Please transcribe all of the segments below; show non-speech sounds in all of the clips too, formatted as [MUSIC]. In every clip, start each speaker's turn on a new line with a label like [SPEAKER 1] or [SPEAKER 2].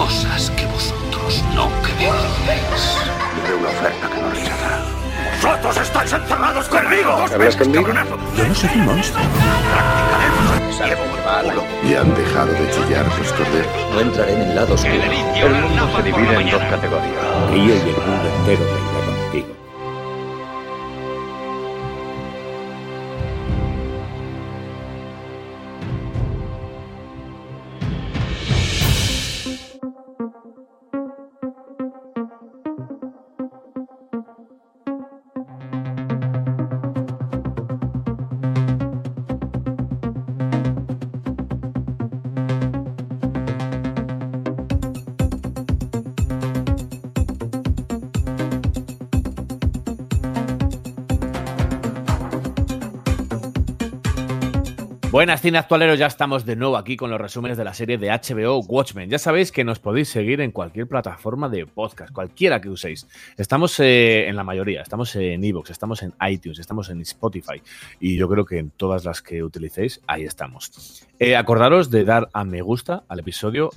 [SPEAKER 1] cosas que vosotros no creéis.
[SPEAKER 2] Le una oferta que no rechazará.
[SPEAKER 1] ¡Vosotros estáis encerrados conmigo!
[SPEAKER 2] ¿Hablas conmigo?
[SPEAKER 3] Yo no soy un monstruo.
[SPEAKER 2] ¿Y han dejado de chillar tus corderos?
[SPEAKER 3] No entraré en el lado oscuro.
[SPEAKER 4] El mundo se divide en dos categorías.
[SPEAKER 3] Yo y el mundo entero
[SPEAKER 5] Buenas cine actualeros, ya estamos de nuevo aquí con los resúmenes de la serie de HBO Watchmen. Ya sabéis que nos podéis seguir en cualquier plataforma de podcast, cualquiera que uséis. Estamos eh, en la mayoría, estamos en Evox, estamos en iTunes, estamos en Spotify y yo creo que en todas las que utilicéis, ahí estamos. Eh, acordaros de dar a me gusta al episodio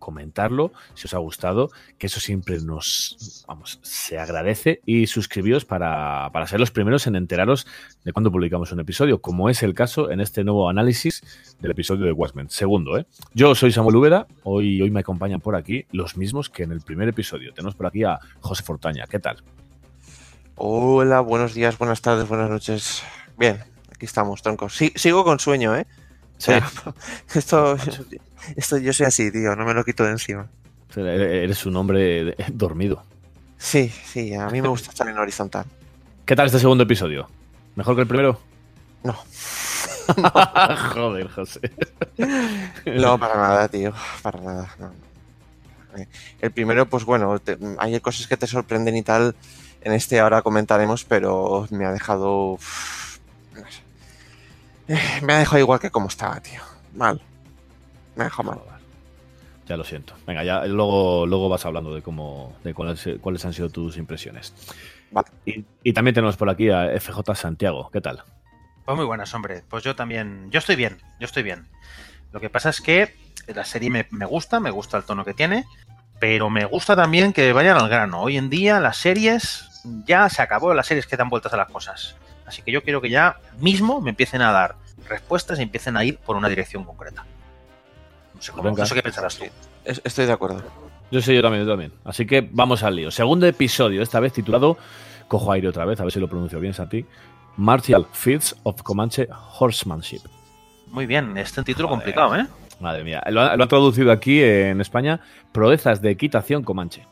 [SPEAKER 5] comentarlo si os ha gustado, que eso siempre nos, vamos, se agradece y suscribíos para, para ser los primeros en enteraros de cuando publicamos un episodio, como es el caso en este nuevo análisis del episodio de Watchmen. Segundo, ¿eh? Yo soy Samuel Úbeda, hoy, hoy me acompañan por aquí los mismos que en el primer episodio. Tenemos por aquí a José Fortaña, ¿qué tal?
[SPEAKER 6] Hola, buenos días, buenas tardes, buenas noches. Bien, aquí estamos, troncos. Sí, sigo con sueño, ¿eh? O sea, [LAUGHS] esto, esto yo soy así, tío, no me lo quito de encima.
[SPEAKER 5] Eres un hombre dormido.
[SPEAKER 6] Sí, sí, a mí me gusta estar en horizontal.
[SPEAKER 5] ¿Qué tal este segundo episodio? ¿Mejor que el primero?
[SPEAKER 6] No. [LAUGHS] [LAUGHS]
[SPEAKER 5] Joder, José.
[SPEAKER 6] No, para nada, tío, para nada. no. El primero, pues bueno, te- hay cosas que te sorprenden y tal. En este ahora comentaremos, pero me ha dejado. no sé. Eh, Me ha dejado igual que como estaba, tío. Mal. Me.
[SPEAKER 5] Ya lo siento. Venga, ya luego, luego vas hablando de cómo, de cuáles, cuáles han sido tus impresiones.
[SPEAKER 6] Vale.
[SPEAKER 5] Y, y también tenemos por aquí a FJ Santiago. ¿Qué tal?
[SPEAKER 7] Pues muy buenas, hombre. Pues yo también. Yo estoy bien, yo estoy bien. Lo que pasa es que la serie me, me gusta, me gusta el tono que tiene, pero me gusta también que vayan al grano. Hoy en día las series ya se acabó, las series que dan vueltas a las cosas. Así que yo quiero que ya mismo me empiecen a dar respuestas y empiecen a ir por una dirección concreta. Cómo,
[SPEAKER 5] Venga.
[SPEAKER 7] no sé qué pensarás tú.
[SPEAKER 6] Es- Estoy de acuerdo.
[SPEAKER 5] Yo sé, yo también, yo también. Así que vamos al lío. Segundo episodio, esta vez titulado, cojo aire otra vez, a ver si lo pronuncio bien, Santi. Martial Feats of Comanche Horsemanship.
[SPEAKER 7] Muy bien, este es un título
[SPEAKER 5] Joder.
[SPEAKER 7] complicado, ¿eh?
[SPEAKER 5] Madre mía. Lo, ha- lo han traducido aquí en España, Proezas de Equitación Comanche.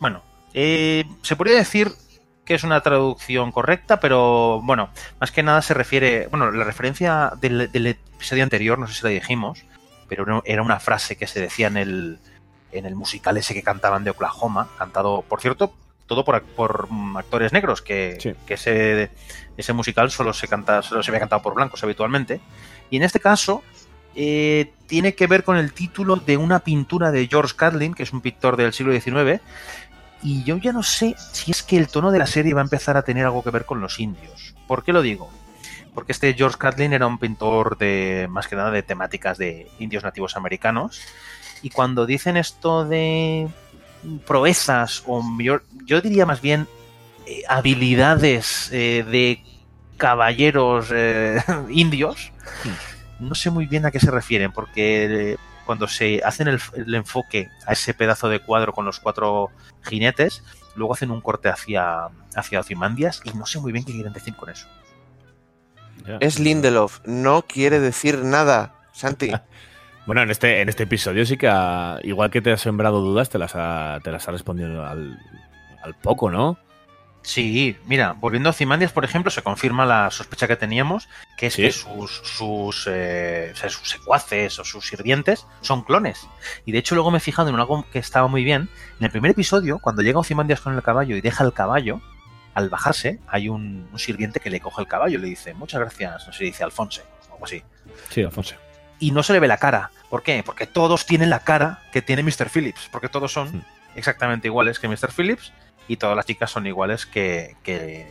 [SPEAKER 7] Bueno, eh, se podría decir que es una traducción correcta, pero bueno, más que nada se refiere, bueno, la referencia del, del episodio anterior, no sé si la dijimos, pero no- era una frase que se decía en el, en el musical ese que cantaban de Oklahoma, cantado, por cierto, todo por, por mm, actores negros, que,
[SPEAKER 5] Sí.
[SPEAKER 7] que ese, ese musical solo se, canta, solo se había cantado por blancos habitualmente. Y en este caso, eh, tiene que ver con el título de una pintura de George Catlin, que es un pintor del siglo XIX, y yo ya no sé si es que el tono de la serie va a empezar a tener algo que ver con los indios. ¿Por qué lo digo? Porque este George Catlin era un pintor de más que nada de temáticas de indios nativos americanos. Y cuando dicen esto de proezas, o yo, yo diría más bien eh, habilidades eh, de caballeros eh, [LAUGHS] indios, no sé muy bien a qué se refieren, porque cuando se hacen el, el enfoque a ese pedazo de cuadro con los cuatro jinetes, luego hacen un corte hacia, hacia Ozymandias y no sé muy bien qué quieren decir con eso.
[SPEAKER 6] Es Lindelof, no quiere decir nada, Santi. [LAUGHS]
[SPEAKER 5] Bueno, en este, en este episodio sí que, ha- igual que te has sembrado dudas, te las ha, te las ha respondido al, al poco, ¿no?
[SPEAKER 7] Sí, mira, volviendo a Ozymandias, por ejemplo, se confirma la sospecha que teníamos, que es
[SPEAKER 5] Sí.
[SPEAKER 7] que sus, sus, eh, o sea, sus secuaces o sus sirvientes son clones. Y de hecho luego me he fijado en algo que estaba muy bien. En el primer episodio, cuando llega Ozymandias con el caballo y deja el caballo, al bajarse hay un, un sirviente que le coge el caballo y le dice, muchas gracias, no sé, dice Alfonso, o algo así.
[SPEAKER 5] Sí, Alfonso.
[SPEAKER 7] Y no se le ve la cara. ¿Por qué? Porque todos tienen la cara que tiene Mr. Phillips, porque todos son exactamente iguales que Mr. Phillips y todas las chicas son iguales que, que,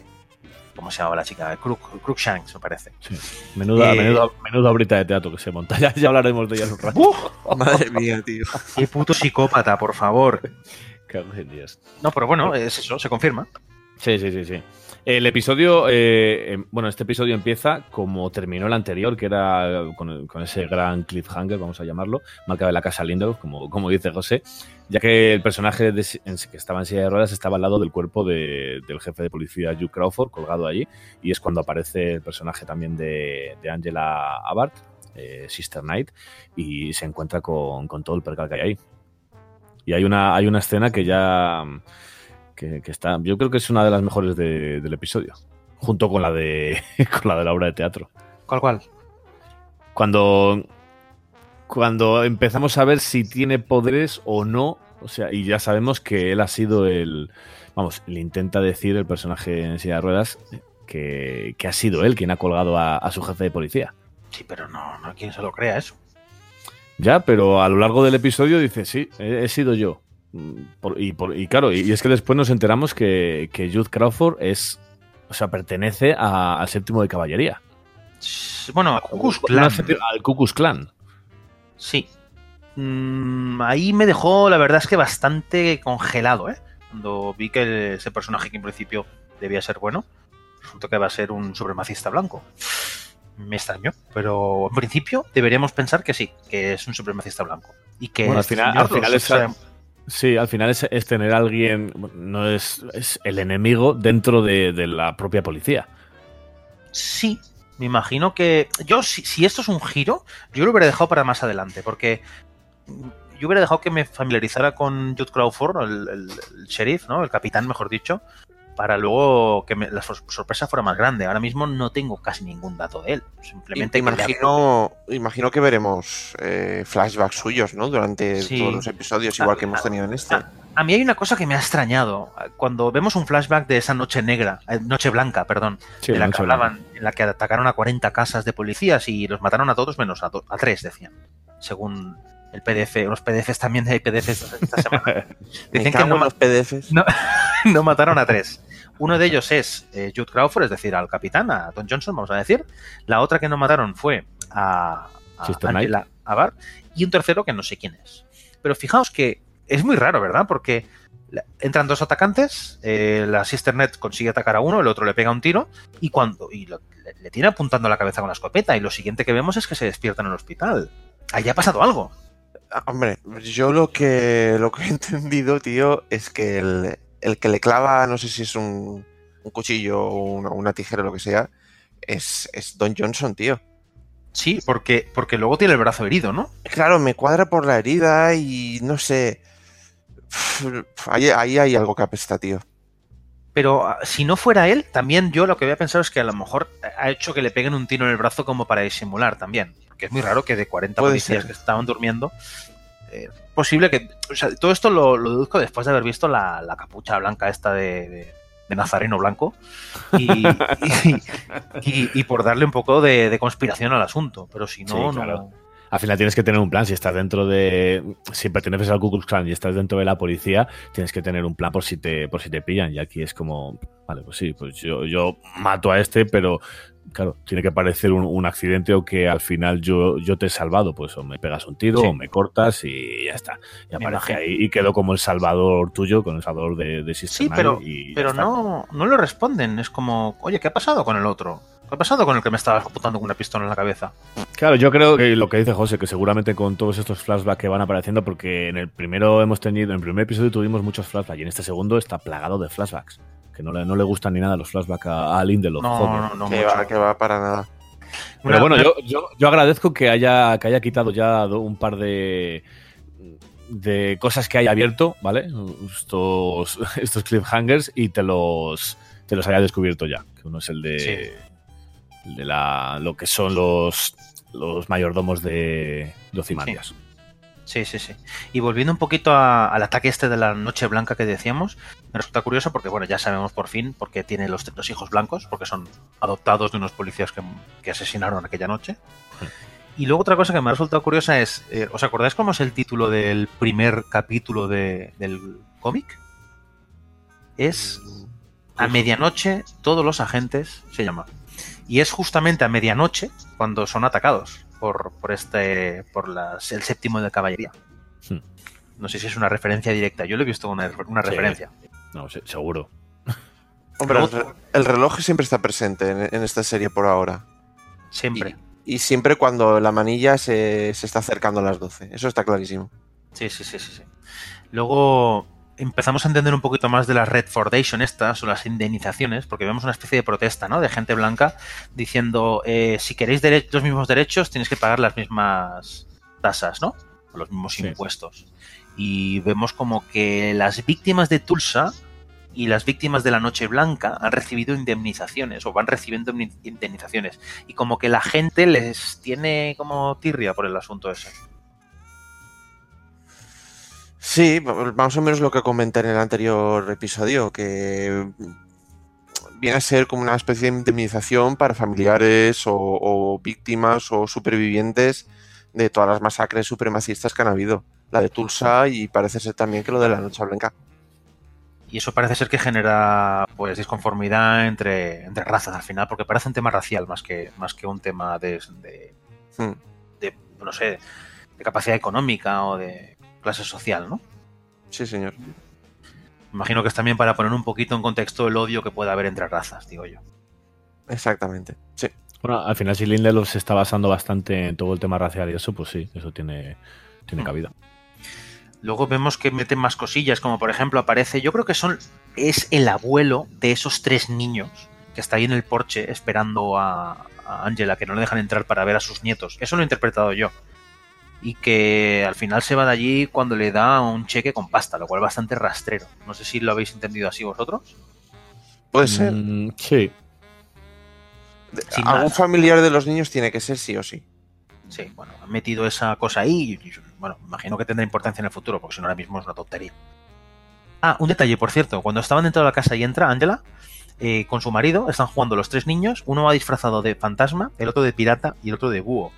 [SPEAKER 7] ¿cómo se llamaba la chica? Crook, Crookshanks, me parece.
[SPEAKER 5] Sí. Menuda,
[SPEAKER 7] Eh,
[SPEAKER 5] menuda, menuda obrita de teatro que se monta. [LAUGHS] Ya, ya hablaremos de ella en un rato. [LAUGHS]
[SPEAKER 6] Madre mía, tío.
[SPEAKER 7] ¡Qué puto psicópata, por favor! [LAUGHS]
[SPEAKER 5] Dios.
[SPEAKER 7] No, pero bueno, es eso, se confirma.
[SPEAKER 5] Sí, sí, sí, sí. El episodio, eh, em, bueno, este episodio empieza como terminó el anterior, que era con, ese gran cliffhanger, vamos a llamarlo, marca de la casa Lindelof, como, como dice José, ya que el personaje de- que estaba en silla de ruedas estaba al lado del cuerpo de- del jefe de policía Hugh Crawford, colgado allí, y es cuando aparece el personaje también de, Angela Abbott, eh, Sister Knight, y se encuentra con, con todo el percal que hay ahí. Y hay una, hay una escena que ya que, que está, yo creo que es una de las mejores de- del episodio, junto con la de [LAUGHS] con la de la obra de teatro.
[SPEAKER 7] ¿Cuál, cuál?
[SPEAKER 5] Cuando cuando empezamos a ver si tiene poderes o no, o sea, y ya sabemos que él ha sido el, vamos, le intenta decir el personaje en silla de ruedas que, que ha sido él quien ha colgado a, a su jefe de policía.
[SPEAKER 7] Sí, pero no, no, ¿quién se lo crea eso?
[SPEAKER 5] Ya, pero a lo largo del episodio dice, sí, he, he sido yo. Mm, por- y, por- y claro, y, es que después nos enteramos que, que Jude Crawford es, o sea, pertenece a- al séptimo de caballería.
[SPEAKER 7] Bueno, a
[SPEAKER 5] No,
[SPEAKER 7] Klan.
[SPEAKER 5] al Klux Klan.
[SPEAKER 7] Sí. Mm, ahí me dejó, la verdad es que bastante congelado, ¿eh? Cuando vi que ese personaje que en principio debía ser bueno, resulta que va a ser un supremacista blanco. Me extrañó, pero en principio deberíamos pensar que sí, que es un supremacista blanco. Y que
[SPEAKER 5] Bueno, al
[SPEAKER 7] este
[SPEAKER 5] final, al final es, sí, al final es, es tener a alguien, no es, es el enemigo dentro de, de la propia policía.
[SPEAKER 7] Sí, me imagino que. Yo, si, si esto es un giro, yo lo hubiera dejado para más adelante, porque yo hubiera dejado que me familiarizara con Jude Crawford, el, el- el sheriff, ¿no? El capitán, mejor dicho, para luego que me- la sor- sorpresa fuera más grande. Ahora mismo no tengo casi ningún dato de él. Simplemente que le ha-
[SPEAKER 6] Imagino, imagino que veremos eh, flashbacks suyos, ¿no? Durante
[SPEAKER 7] Sí.
[SPEAKER 6] todos los episodios, igual que hemos tenido en este.
[SPEAKER 7] Ah, A mí hay una cosa que me ha extrañado. Cuando vemos un flashback de esa noche negra, eh, noche blanca, perdón,
[SPEAKER 5] Sí,
[SPEAKER 7] de la que
[SPEAKER 5] Blanca.
[SPEAKER 7] hablaban, en la que atacaron a 40 casas de policías y los mataron a todos menos a, do- a tres, decían. Según el PDF, los PDFs también hay PDFs esta semana. [LAUGHS] Dicen que no,
[SPEAKER 6] PDFs. [LAUGHS]
[SPEAKER 7] No. no mataron a tres. Uno de ellos es eh, Jude Crawford, es decir, al capitán, a Don Johnson, vamos a decir. La otra que no mataron fue a, a. Angela Abar. Y un tercero que no sé quién es. Pero fijaos que es muy raro, ¿verdad? Porque entran dos atacantes, eh, la Sister Net consigue atacar a uno, el otro le pega un tiro y cuando y lo- le, le tiene apuntando la cabeza con la escopeta y lo siguiente que vemos es que se despierta en el hospital. Ahí ha pasado algo.
[SPEAKER 6] Hombre, yo lo que, lo que he entendido, tío, es que el, el que le clava, no sé si es un, un cuchillo o una, una tijera o lo que sea, es, es Don Johnson, tío.
[SPEAKER 7] Sí, porque, porque luego tiene el brazo herido, ¿no?
[SPEAKER 6] Claro, me cuadra por la herida y no sé. Ahí, ahí hay algo que apesta, tío.
[SPEAKER 7] Pero ah, si no fuera él, también yo lo que había pensado es que a lo mejor ha hecho que le peguen un tiro en el brazo como para disimular también. Porque es muy raro que de 40
[SPEAKER 6] Puede
[SPEAKER 7] policías que estaban durmiendo, eh, posible que... O sea, todo esto lo, lo deduzco después de haber visto la, la capucha blanca esta de, de- de Nazareno Blanco y, [LAUGHS] y- y- y por darle un poco de, de conspiración al asunto. Pero si no,
[SPEAKER 5] Sí,
[SPEAKER 7] no...
[SPEAKER 5] Al final tienes que tener un plan. Si estás dentro de. Si perteneces al Ku Klux Klan y estás dentro de la policía, tienes que tener un plan por si te, por si te pillan. Y aquí es como. Vale, pues sí, pues yo, yo mato a este, pero claro, tiene que parecer un, un accidente o que al final yo, yo te he salvado. Pues o me pegas un tiro
[SPEAKER 7] Sí.
[SPEAKER 5] o me cortas y ya está. Y aparece ahí y quedo como el salvador tuyo, con el salvador de, de Sister
[SPEAKER 7] Sí, pero,
[SPEAKER 5] y
[SPEAKER 7] pero no, no le responden. Es como, oye, ¿qué ha pasado con el otro? ¿Qué ha pasado con el que me estaba apuntando con una pistola en la cabeza?
[SPEAKER 5] Claro, yo creo que lo que dice José, que seguramente con todos estos flashbacks que van apareciendo, porque en el primero hemos tenido, en el primer episodio tuvimos muchos flashbacks y en este segundo está plagado de flashbacks. Que no le, no le gustan ni nada los flashbacks a, a Lindelof.
[SPEAKER 7] No,
[SPEAKER 5] joder.
[SPEAKER 7] no, no,
[SPEAKER 6] que
[SPEAKER 7] mucho.
[SPEAKER 6] va, que va para nada.
[SPEAKER 5] Pero bueno, yo, yo, yo agradezco que haya, que haya quitado ya un par de de cosas que haya abierto, ¿vale? Estos, [LAUGHS] estos cliffhangers y te los, te los haya descubierto ya. Que uno es el de,
[SPEAKER 7] Sí.
[SPEAKER 5] el de la, lo que son los, los mayordomos de, de Ozymandias.
[SPEAKER 7] Sí, sí, sí. Y volviendo un poquito a- al ataque este de la Noche Blanca que decíamos, me resulta curioso porque, bueno, ya sabemos por fin por qué tiene los, los hijos blancos, porque son adoptados de unos policías que, que asesinaron aquella noche. Y luego otra cosa que me ha resultado curiosa es, eh, ¿os acordáis cómo es el título del primer capítulo de- del cómic? Es A medianoche todos los agentes se llama. Y es justamente a medianoche cuando son atacados por, por este por las, el séptimo de caballería.
[SPEAKER 5] Hmm.
[SPEAKER 7] No sé si es una referencia directa. Yo lo he visto una, una
[SPEAKER 5] Sí.
[SPEAKER 7] referencia.
[SPEAKER 5] No, se- seguro. [LAUGHS]
[SPEAKER 6] Hombre, el,
[SPEAKER 7] Luego-
[SPEAKER 6] re- el reloj siempre está presente en, en esta serie por ahora.
[SPEAKER 7] Siempre.
[SPEAKER 6] Y siempre cuando la manilla se, se está acercando a las 12. Eso está clarísimo.
[SPEAKER 7] Sí, sí, sí, sí, sí. Luego empezamos a entender un poquito más de las Red Foundation estas o las indemnizaciones, porque vemos una especie de protesta, ¿no? De gente blanca diciendo, eh, si queréis los mismos derechos, tenéis que pagar las mismas tasas, ¿no? O los mismos
[SPEAKER 5] Sí.
[SPEAKER 7] impuestos. Y vemos como que las víctimas de Tulsa y las víctimas de la Noche Blanca han recibido indemnizaciones o van recibiendo indemni- indemnizaciones. Y como que la gente les tiene como tirria por el asunto ese.
[SPEAKER 6] Sí, más o menos lo que comenté en el anterior episodio, que viene a ser como una especie de indemnización para familiares o, o víctimas o supervivientes de todas las masacres supremacistas que han habido. La de Tulsa y parece ser también que lo de la Noche Blanca.
[SPEAKER 7] Y eso parece ser que genera pues disconformidad entre, entre razas al final, porque parece un tema racial más que, más que un tema de, de,
[SPEAKER 6] Hmm.
[SPEAKER 7] de, no sé, de capacidad económica o de clase social, ¿no?
[SPEAKER 6] Sí, señor.
[SPEAKER 7] Imagino que es también para poner un poquito en contexto el odio que puede haber entre razas, digo yo.
[SPEAKER 6] Exactamente. Sí.
[SPEAKER 5] Bueno, al final, si Lindelof se está basando bastante en todo el tema racial y eso, pues sí, eso tiene, tiene
[SPEAKER 7] Mm.
[SPEAKER 5] cabida.
[SPEAKER 7] Luego vemos que meten más cosillas, como por ejemplo aparece, yo creo que son es el abuelo de esos tres niños que está ahí en el porche esperando a, a Angela, que no le dejan entrar para ver a sus nietos. Eso lo he interpretado yo. Y que al final se va de allí cuando le da un cheque con pasta, lo cual es bastante rastrero. No sé si lo habéis entendido así vosotros.
[SPEAKER 6] Puede ser.
[SPEAKER 5] Mm, sí.
[SPEAKER 7] Sin
[SPEAKER 6] Algún familiar de los niños tiene que ser sí o sí.
[SPEAKER 7] Sí, bueno, han metido esa cosa ahí y, y, bueno, imagino que tendrá importancia en el futuro, porque si no ahora mismo es una tontería. Ah, un detalle, por cierto, cuando estaban dentro de la casa y entra Angela eh, con su marido, están jugando los tres niños, uno va disfrazado de fantasma, el otro de pirata y el otro de búho.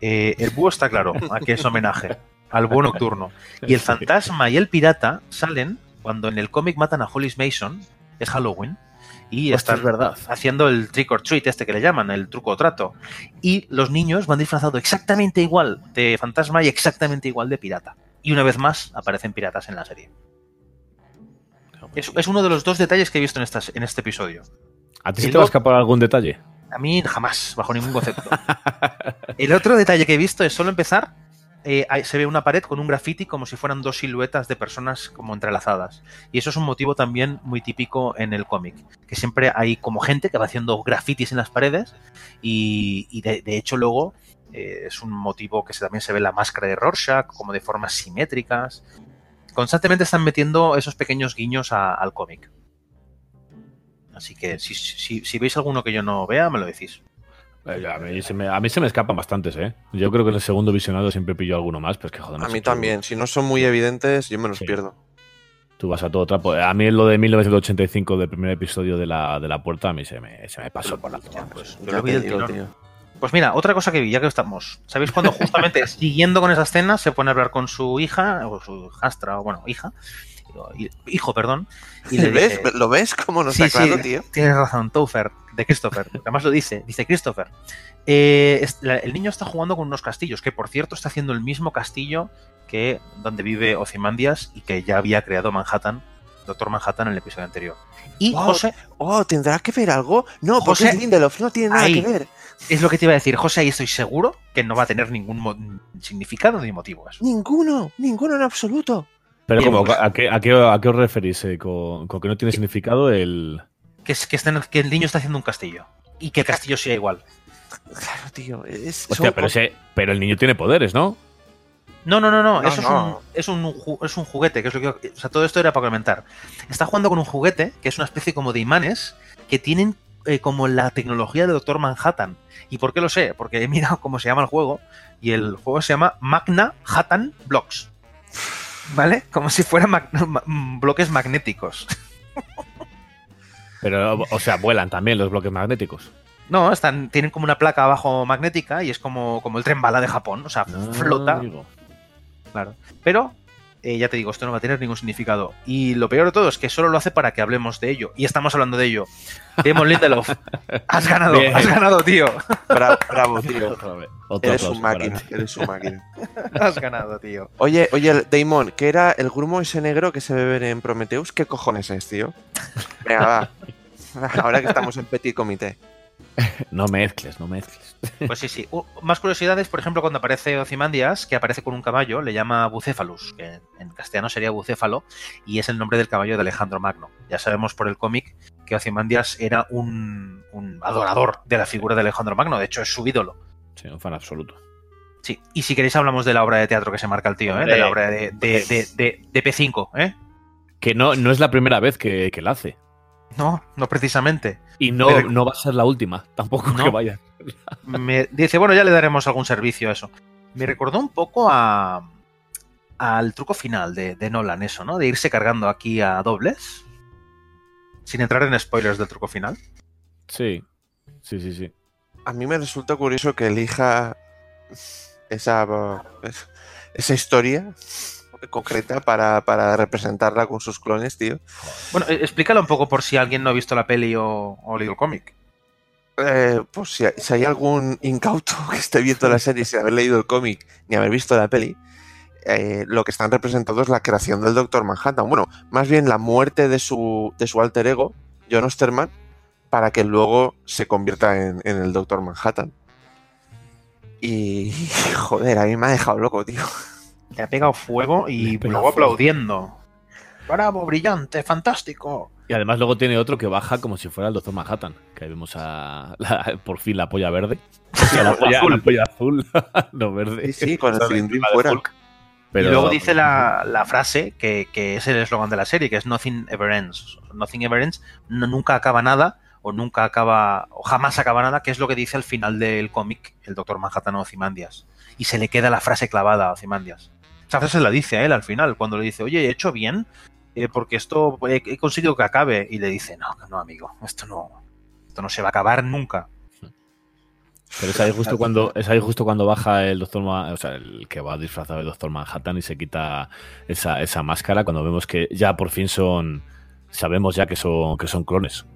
[SPEAKER 7] Eh, el búho está claro, a que es homenaje al búho nocturno. Y el fantasma y el pirata salen cuando en el cómic matan a Hollis Mason, es Halloween, y
[SPEAKER 5] Hostia,
[SPEAKER 7] están
[SPEAKER 5] es verdad.
[SPEAKER 7] haciendo el trick or treat este que le llaman, el truco o trato. Y los niños van disfrazados exactamente igual de fantasma y exactamente igual de pirata. Y una vez más aparecen piratas en la serie. Es, es uno de los dos detalles que he visto en, estas, en este episodio.
[SPEAKER 5] ¿A ti se te va a escapar algún detalle?
[SPEAKER 7] A mí jamás, bajo ningún concepto. El otro detalle que he visto es solo empezar. eh, se ve una pared con un graffiti como si fueran dos siluetas de personas como entrelazadas. Y eso es un motivo también muy típico en el cómic. Que siempre hay como gente que va haciendo grafitis en las paredes. Y, de, hecho luego eh, es un motivo que también se ve la máscara de Rorschach, como de formas simétricas. Constantemente están metiendo esos pequeños guiños al cómic. Así que si, si- si veis alguno que yo no vea, me lo decís.
[SPEAKER 5] Eh, A mí, se me, a mí se me escapan bastantes, ¿eh? Yo creo que en el segundo visionado siempre pillo alguno más, pero es que joder.
[SPEAKER 6] A mí también. Si no son muy evidentes, yo me los
[SPEAKER 5] Sí.
[SPEAKER 6] pierdo.
[SPEAKER 5] Tú vas a todo trapo. A mí lo de 1985 del primer episodio de la, de la puerta, a mí se me, se me pasó por la toma.
[SPEAKER 7] pues, yo lo vi
[SPEAKER 6] te
[SPEAKER 7] del
[SPEAKER 6] digo,
[SPEAKER 7] tirón.
[SPEAKER 6] tío.
[SPEAKER 7] Pues mira, otra cosa que vi, ya que estamos. ¿Sabéis cuando [LAUGHS] justamente siguiendo con esa escena se pone a hablar con su hija, o su hijastra, o bueno, hija, hijo, perdón, y le [LAUGHS]
[SPEAKER 6] ¿Ves?
[SPEAKER 7] dice,
[SPEAKER 6] ¿Lo ves? ¿Cómo no
[SPEAKER 7] Sí,
[SPEAKER 6] está claro,
[SPEAKER 7] sí.
[SPEAKER 6] tío?
[SPEAKER 7] tienes razón, Topher, de Christopher, además lo dice, dice Christopher. eh, el niño está jugando con unos castillos, que por cierto está haciendo el mismo castillo que donde vive Ozymandias y que ya había creado Manhattan, Doctor Manhattan en el episodio anterior. Y
[SPEAKER 6] Wow.
[SPEAKER 7] José,
[SPEAKER 6] Oh, ¿tendrá que ver algo? No,
[SPEAKER 7] José-
[SPEAKER 6] Lindelof, no tiene nada
[SPEAKER 7] Ahí.
[SPEAKER 6] que ver.
[SPEAKER 7] es lo que te iba a decir, José, ahí estoy seguro que no va a tener ningún significado ni motivo eso.
[SPEAKER 6] Ninguno, ninguno en absoluto.
[SPEAKER 5] Pero como,
[SPEAKER 7] pues-
[SPEAKER 5] ¿a qué, a, qué, ¿a qué os referís? eh, con, con que no tiene significado el...
[SPEAKER 7] que, es, que, estén- que el niño está haciendo un castillo y que el castillo sea igual.
[SPEAKER 6] Claro, tío. Es,
[SPEAKER 5] Hostia,
[SPEAKER 6] son-
[SPEAKER 5] pero, ese, pero el niño tiene poderes, ¿no?
[SPEAKER 7] No, no, no, no,
[SPEAKER 6] No,
[SPEAKER 7] eso
[SPEAKER 6] no.
[SPEAKER 7] Es, un, es, un, es un juguete, que es lo que... O sea, todo esto era para comentar. Está jugando con un juguete que es una especie como de imanes que tienen eh, como la tecnología de Doctor Manhattan. ¿Y por qué lo sé? Porque he mirado cómo se llama el juego y el juego se llama Magna Hattan Blocks. ¿Vale? Como si fueran [LAUGHS] ma- bloques magnéticos.
[SPEAKER 5] Pero, o sea, vuelan también los bloques magnéticos.
[SPEAKER 7] No, están, tienen como una placa abajo magnética y es como, como el tren bala de Japón. O sea,
[SPEAKER 5] Ah,
[SPEAKER 7] flota. Claro. Pero eh, ya te digo, esto no va a tener ningún significado. Y lo peor de todo es que solo lo hace para que hablemos de ello. Y estamos hablando de ello. Damon Lindelof, [LAUGHS] has ganado,
[SPEAKER 5] Bien.
[SPEAKER 7] has ganado, tío.
[SPEAKER 6] Bravo, bravo, tío.
[SPEAKER 5] Otro
[SPEAKER 6] Eres un máquina, eres un máquina.
[SPEAKER 7] Has ganado, tío.
[SPEAKER 6] Oye, oye, Damon, ¿qué era el grumo ese negro que se bebe en Prometheus? ¿Qué cojones es, tío? Venga, va. [LAUGHS] Ahora que estamos en Petit Comité. [LAUGHS]
[SPEAKER 5] No mezcles, no mezcles. [LAUGHS]
[SPEAKER 7] Pues sí, sí. Uh, más curiosidades, por ejemplo, cuando aparece Ozymandias, que aparece con un caballo, le llama Bucephalus, que en castellano sería bucéfalo, y es el nombre del caballo de Alejandro Magno. Ya sabemos por el cómic que Ozymandias era un, un adorador de la figura de Alejandro Magno, de hecho es su ídolo.
[SPEAKER 5] Sí, un fan absoluto.
[SPEAKER 7] Sí, y si queréis hablamos de la obra de teatro que se marca el tío, ¿eh? De la obra de, de, de, de- de P5, ¿eh?
[SPEAKER 5] Que no, no es la primera vez que, que la hace.
[SPEAKER 7] No, no precisamente.
[SPEAKER 5] Y no,
[SPEAKER 7] Me
[SPEAKER 5] no va a ser la última, tampoco
[SPEAKER 7] No.
[SPEAKER 5] que vaya.
[SPEAKER 7] Me dice, bueno, ya le daremos algún servicio a eso. Me recordó un poco a al truco final de, de Nolan, eso, ¿no? De irse cargando aquí a dobles. Sin entrar en spoilers del truco final.
[SPEAKER 5] Sí, sí, sí, sí.
[SPEAKER 6] A mí me resulta curioso que elija esa, esa historia concreta para, para representarla con sus clones, tío.
[SPEAKER 7] Bueno, eh, explícalo un poco por si alguien no ha visto la peli o, o leído el cómic.
[SPEAKER 6] Eh, pues si, si hay algún incauto [LAUGHS] que esté viendo la serie sin haber leído el cómic ni haber visto la peli, eh, lo que están representando es la creación del Doctor Manhattan. Bueno, más bien la muerte de su, de su alter ego, John Osterman, para que luego se convierta en, en el Doctor Manhattan. Y [LAUGHS] joder, a mí me ha dejado loco, tío.
[SPEAKER 7] Que ha pegado fuego
[SPEAKER 5] Le
[SPEAKER 7] y luego
[SPEAKER 5] fuego.
[SPEAKER 7] aplaudiendo. Bravo, brillante, fantástico.
[SPEAKER 5] Y además luego tiene otro que baja como si fuera el Doctor Manhattan. Que ahí vemos a la- por fin la polla verde. O la, polla, la polla azul, [LAUGHS] no verde.
[SPEAKER 6] Sí, sí, con el
[SPEAKER 5] O
[SPEAKER 6] cilindrín fuera.
[SPEAKER 5] Pero-
[SPEAKER 7] y luego dice la, la frase que, que es el eslogan de la serie, que es Nothing ever ends. Nothing ever ends, no- nunca acaba nada, o nunca acaba, o jamás acaba nada, que es lo que dice al final del cómic el Doctor Manhattan a Ozymandias. Y se le queda la frase clavada a Ozymandias. Esa frase la dice a él al final, cuando le dice, oye, he hecho bien, eh, porque esto he, conseguido que acabe. Y le dice, no, no, amigo, esto no, esto no se va a acabar nunca.
[SPEAKER 5] Pero es ahí justo cuando, es justo cuando baja el Doctor o sea, el que va disfrazado de Doctor Manhattan y se quita esa, esa máscara cuando vemos que ya por fin son. Sabemos ya que son, que son clones.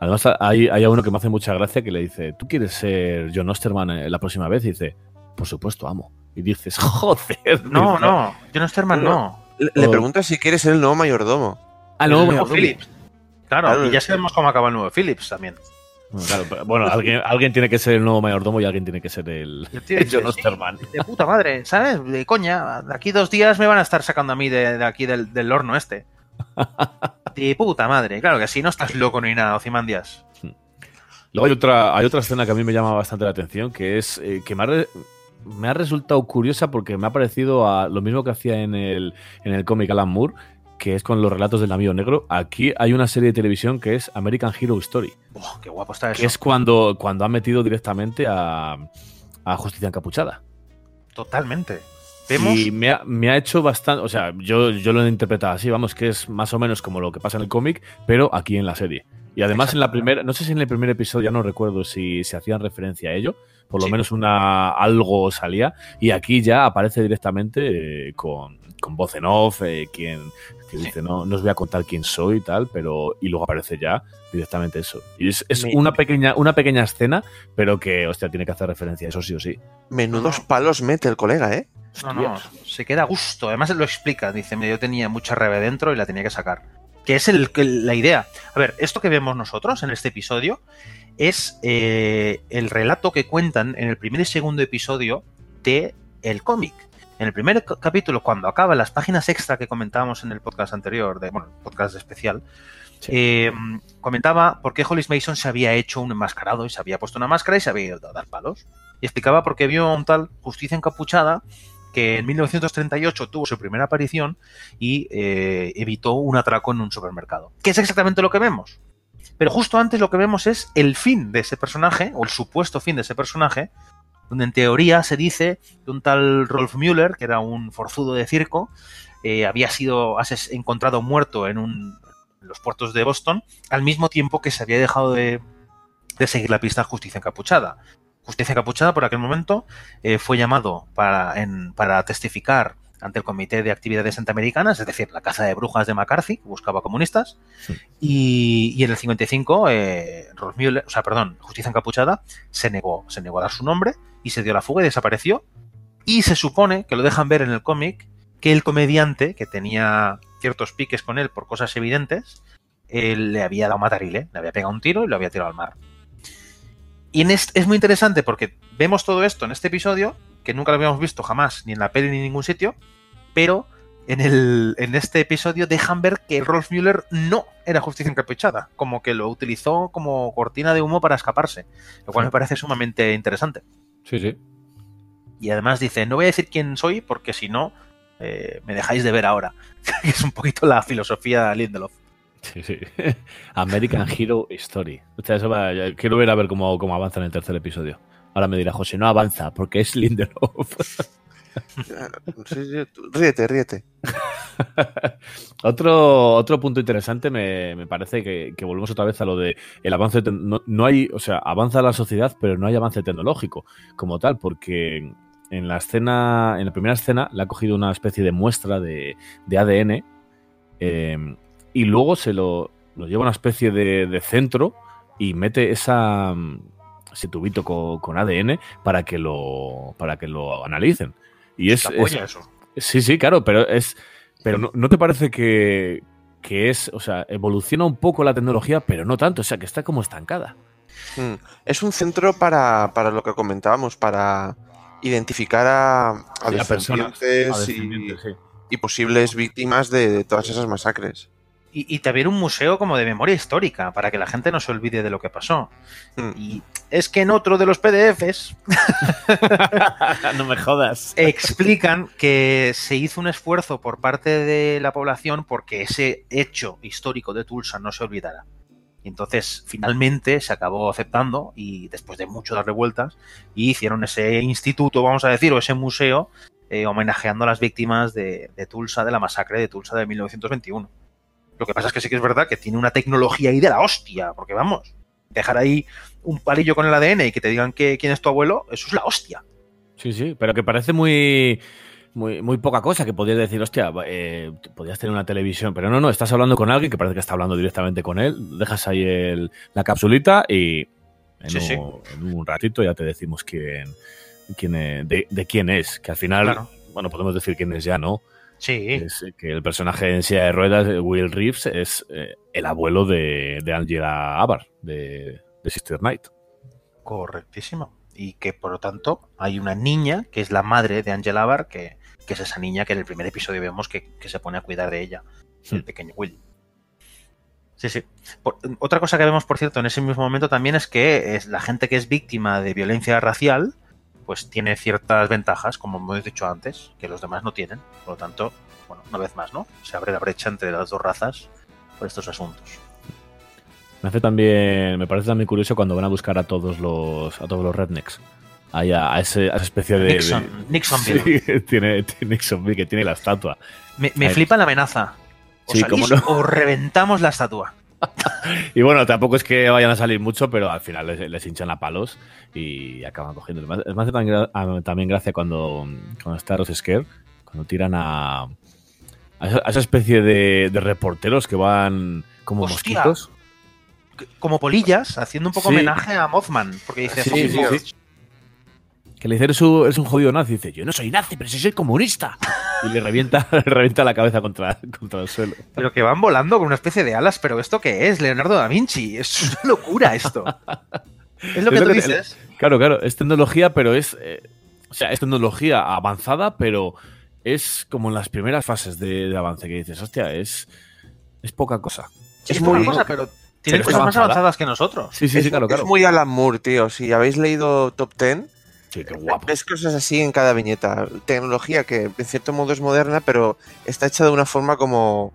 [SPEAKER 5] Además, hay, hay a uno que me hace mucha gracia que le dice: ¿Tú quieres ser John Osterman eh, la próxima vez? Y dice: Por supuesto, amo. Y dices: [LAUGHS] Joder.
[SPEAKER 7] No,
[SPEAKER 5] dice,
[SPEAKER 7] no, John Sterman
[SPEAKER 6] No,
[SPEAKER 7] no.
[SPEAKER 6] Le, le
[SPEAKER 5] Oh.
[SPEAKER 6] pregunta si quiere ser el nuevo mayordomo.
[SPEAKER 5] Ah,
[SPEAKER 7] El nuevo
[SPEAKER 5] bueno,
[SPEAKER 7] Phillips. Claro,
[SPEAKER 6] Claro.
[SPEAKER 7] y ya sabemos cómo acaba el nuevo Phillips también.
[SPEAKER 5] Bueno, claro, pero- bueno, alguien, alguien tiene que ser el nuevo mayordomo y alguien tiene que ser el,
[SPEAKER 7] el
[SPEAKER 5] el John
[SPEAKER 7] "Sí,
[SPEAKER 5] Osterman.
[SPEAKER 7] de puta madre, ¿sabes? De coña, de aquí dos días me van a estar sacando a mí de, de aquí del, del horno este. [LAUGHS] De puta madre, claro que si no estás loco ni nada, Ozymandias.
[SPEAKER 5] Luego hay otra, hay otra escena que a mí me llama bastante la atención, que es eh, que me ha, resultado curiosa porque me ha parecido a lo mismo que hacía en el, en el cómic Alan Moore, que es con los relatos del navío negro. Aquí hay una serie de televisión que es American Hero Story,
[SPEAKER 7] qué guapo está eso.
[SPEAKER 5] que es cuando, cuando ha metido directamente a, a Justicia Encapuchada.
[SPEAKER 7] Totalmente. Vemos.
[SPEAKER 5] Y me ha, me ha hecho bastante, o sea, yo, yo lo he interpretado así, vamos, que es más o menos como lo que pasa en el cómic, pero aquí en la serie. Y además en la primera, no sé si en el primer episodio, ya no recuerdo si se hacían referencia a ello, por lo
[SPEAKER 7] Sí.
[SPEAKER 5] menos una algo salía, y aquí ya aparece directamente eh, con, con voz en off, eh, quien que
[SPEAKER 7] Sí.
[SPEAKER 5] dice, no, no os voy a contar quién soy y tal, pero y luego aparece ya directamente eso. Y es, es
[SPEAKER 7] Me-
[SPEAKER 5] una pequeña, una pequeña escena, pero que, hostia, tiene que hacer referencia a eso sí o sí.
[SPEAKER 6] Menudos palos mete el colega, ¿eh?
[SPEAKER 7] No, no, se queda a gusto. Además lo explica. Dice, "Mira, yo tenía mucha rebe dentro y la tenía que sacar. Que es el, que- la idea. A ver, esto que vemos nosotros en este episodio es eh, el relato que cuentan en el primer y segundo episodio de el cómic. En el primer ca- capítulo, cuando acaba las páginas extra que comentábamos en el podcast anterior, de, bueno, el podcast especial,
[SPEAKER 5] Sí.
[SPEAKER 7] eh, comentaba por qué Hollis Mason se había hecho un enmascarado y se había puesto una máscara y se había ido a dar palos. Y explicaba por qué vio a un tal Justicia Encapuchada que en 1938 tuvo su primera aparición y eh, evitó un atraco en un supermercado. Que es exactamente lo que vemos. Pero justo antes lo que vemos es el fin de ese personaje, o el supuesto fin de ese personaje, donde en teoría se dice que un tal Rolf Müller, que era un forzudo de circo, eh, había sido encontrado muerto en, un, en los puertos de Boston, al mismo tiempo que se había dejado de, de seguir la pista Justicia Encapuchada. Justicia Encapuchada por aquel momento eh, fue llamado para, para testificar ante el Comité de Actividades Antiamericanas, es decir, la caza de brujas de McCarthy, que buscaba comunistas. Y, y en el 55, eh, o sea, perdón, Justicia Encapuchada, se negó, se negó a dar su nombre y se dio la fuga y desapareció. Y se supone que lo dejan ver en el cómic que el comediante, que tenía ciertos piques con él por cosas evidentes, él le había dado matarile, le había pegado un tiro y lo había tirado al mar. Y en es muy interesante porque vemos todo esto en este episodio, que nunca lo habíamos visto jamás, ni en la peli ni en ningún sitio, pero en, el, en este episodio dejan ver que Rolf Müller no era justicia encapuchada, como que lo utilizó como cortina de humo para escaparse, lo cual me parece sumamente interesante.
[SPEAKER 5] Sí, sí.
[SPEAKER 7] Y además dice, no voy a decir quién soy porque si no, eh, me dejáis de ver ahora. [LAUGHS] es un poquito la filosofía de Lindelof.
[SPEAKER 5] Sí, sí. [LAUGHS] American Hero Story. O sea, eso va- quiero ver a ver cómo, cómo avanza en el tercer episodio. Ahora me dirá José, no avanza, porque es Lindelof. [LAUGHS]
[SPEAKER 6] Sí, sí, tú- ríete, ríete. [LAUGHS]
[SPEAKER 5] otro, otro punto interesante me, me parece que, que volvemos otra vez a lo de el avance. No, no hay, o sea, avanza la sociedad, pero no hay avance tecnológico como tal, porque en la escena, en la primera escena, le ha cogido una especie de muestra de, de ADN eh, y luego se lo, lo lleva a una especie de, de centro y mete esa, ese tubito co- con, ADN para que lo, para que lo analicen. Y es,
[SPEAKER 7] eso.
[SPEAKER 5] Sí, sí, claro, pero es. Pero no, ¿no te parece que, que es. O sea, evoluciona un poco la tecnología, pero no tanto. O sea, que está como estancada.
[SPEAKER 6] Mm. Es un centro para, para lo que comentábamos, para identificar a, a
[SPEAKER 5] Sí, a personas, A
[SPEAKER 6] y,
[SPEAKER 5] descendientes, sí.
[SPEAKER 6] y posibles víctimas de, de todas esas masacres.
[SPEAKER 7] Y, y también un museo como de memoria histórica, para que la gente no se olvide de lo que pasó.
[SPEAKER 6] Mm.
[SPEAKER 7] Y es que en otro de los PDFs [LAUGHS]
[SPEAKER 5] no me jodas.
[SPEAKER 7] explican que se hizo un esfuerzo por parte de la población porque ese hecho histórico de Tulsa no se olvidara. Y entonces finalmente se acabó aceptando y después de mucho dar revueltas y hicieron ese instituto, vamos a decir, o ese museo eh, homenajeando a las víctimas de, de Tulsa, de la masacre de Tulsa de 1921. Lo que pasa es que sí que es verdad que tiene una tecnología ahí de la hostia, porque vamos, dejar ahí un palillo con el ADN y que te digan que quién es tu abuelo, eso es la hostia.
[SPEAKER 5] Sí, sí, pero que parece muy. Muy, muy poca cosa que podrías decir, hostia, eh, podrías tener una televisión, pero no, no, estás hablando con alguien que parece que está hablando directamente con él, dejas ahí el- la capsulita y en,
[SPEAKER 7] Sí,
[SPEAKER 5] un,
[SPEAKER 7] sí.
[SPEAKER 5] en un ratito ya te decimos quién, quién de, de quién es, que al final,
[SPEAKER 7] Claro.
[SPEAKER 5] bueno, podemos decir quién es ya, ¿no?
[SPEAKER 7] Sí.
[SPEAKER 5] Es que el personaje en silla de ruedas, eh, Will Reeves, es eh, el abuelo de, de Angela Abar, de, de Sister Night.
[SPEAKER 7] Correctísimo. Y que por lo tanto hay una niña que es la madre de Angela Abar, que, que es esa niña que en el primer episodio vemos que, que se pone a cuidar de ella, el
[SPEAKER 5] Hmm.
[SPEAKER 7] pequeño Will. Sí, sí. Por- otra cosa que vemos, por cierto, en ese mismo momento también es que es la gente que es víctima de violencia racial, pues tiene ciertas ventajas, como hemos dicho antes, que los demás no tienen. Por lo tanto, bueno, una vez más, ¿no? Se abre la brecha entre las dos razas por estos asuntos.
[SPEAKER 5] Me hace también, me parece también curioso cuando van a buscar a todos los, a todos los rednecks. Ahí a, a ese- a esa especie de.
[SPEAKER 7] Nixon,
[SPEAKER 5] de-
[SPEAKER 7] Nixonville. [LAUGHS]
[SPEAKER 5] Sí, [LAUGHS] tiene, tiene Nixonville, que tiene la estatua.
[SPEAKER 7] Me, me flipa la amenaza. O
[SPEAKER 5] Sí,
[SPEAKER 7] salís
[SPEAKER 5] no.
[SPEAKER 7] o reventamos la estatua.
[SPEAKER 5] Y bueno, tampoco es que vayan a salir mucho, pero al final les, les hinchan a palos y acaban cogiendo. Hace- me hace también, gracia cuando, cuando está Ross Scare, cuando tiran a, a, esa, especie de, de reporteros que van como
[SPEAKER 7] Hostia.
[SPEAKER 5] mosquitos.
[SPEAKER 7] Como polillas, haciendo un poco
[SPEAKER 5] Sí.
[SPEAKER 7] homenaje a Mothman. Porque dice,
[SPEAKER 5] Sí, sí. Que le dice, eres un, eres un jodido nazi. Y dice, yo no soy nazi, pero sí soy comunista. [LAUGHS] Y le revienta, [LAUGHS] le revienta la cabeza contra, contra el suelo.
[SPEAKER 7] Pero que van volando con una especie de alas. ¿Pero esto qué es? Leonardo da Vinci. Es una locura esto. es lo que
[SPEAKER 5] Es
[SPEAKER 7] tú
[SPEAKER 5] lo que-
[SPEAKER 7] dices.
[SPEAKER 5] Claro, claro, es tecnología, pero es. eh, o sea, es tecnología avanzada, pero es como en las primeras fases de, de avance que dices, hostia, es. Es poca cosa.
[SPEAKER 7] Sí,
[SPEAKER 6] es muy-
[SPEAKER 7] cosa, pero tienen
[SPEAKER 5] es
[SPEAKER 7] cosas más
[SPEAKER 5] avanzada.
[SPEAKER 7] avanzadas que nosotros.
[SPEAKER 5] Sí, sí,
[SPEAKER 6] es,
[SPEAKER 5] sí, claro,
[SPEAKER 6] es muy Alan Moore, tío. Si habéis leído Top Ten,
[SPEAKER 5] Sí, qué guapo.
[SPEAKER 6] ves cosas así en cada viñeta. Tecnología que en cierto modo es moderna, pero está hecha de una forma como,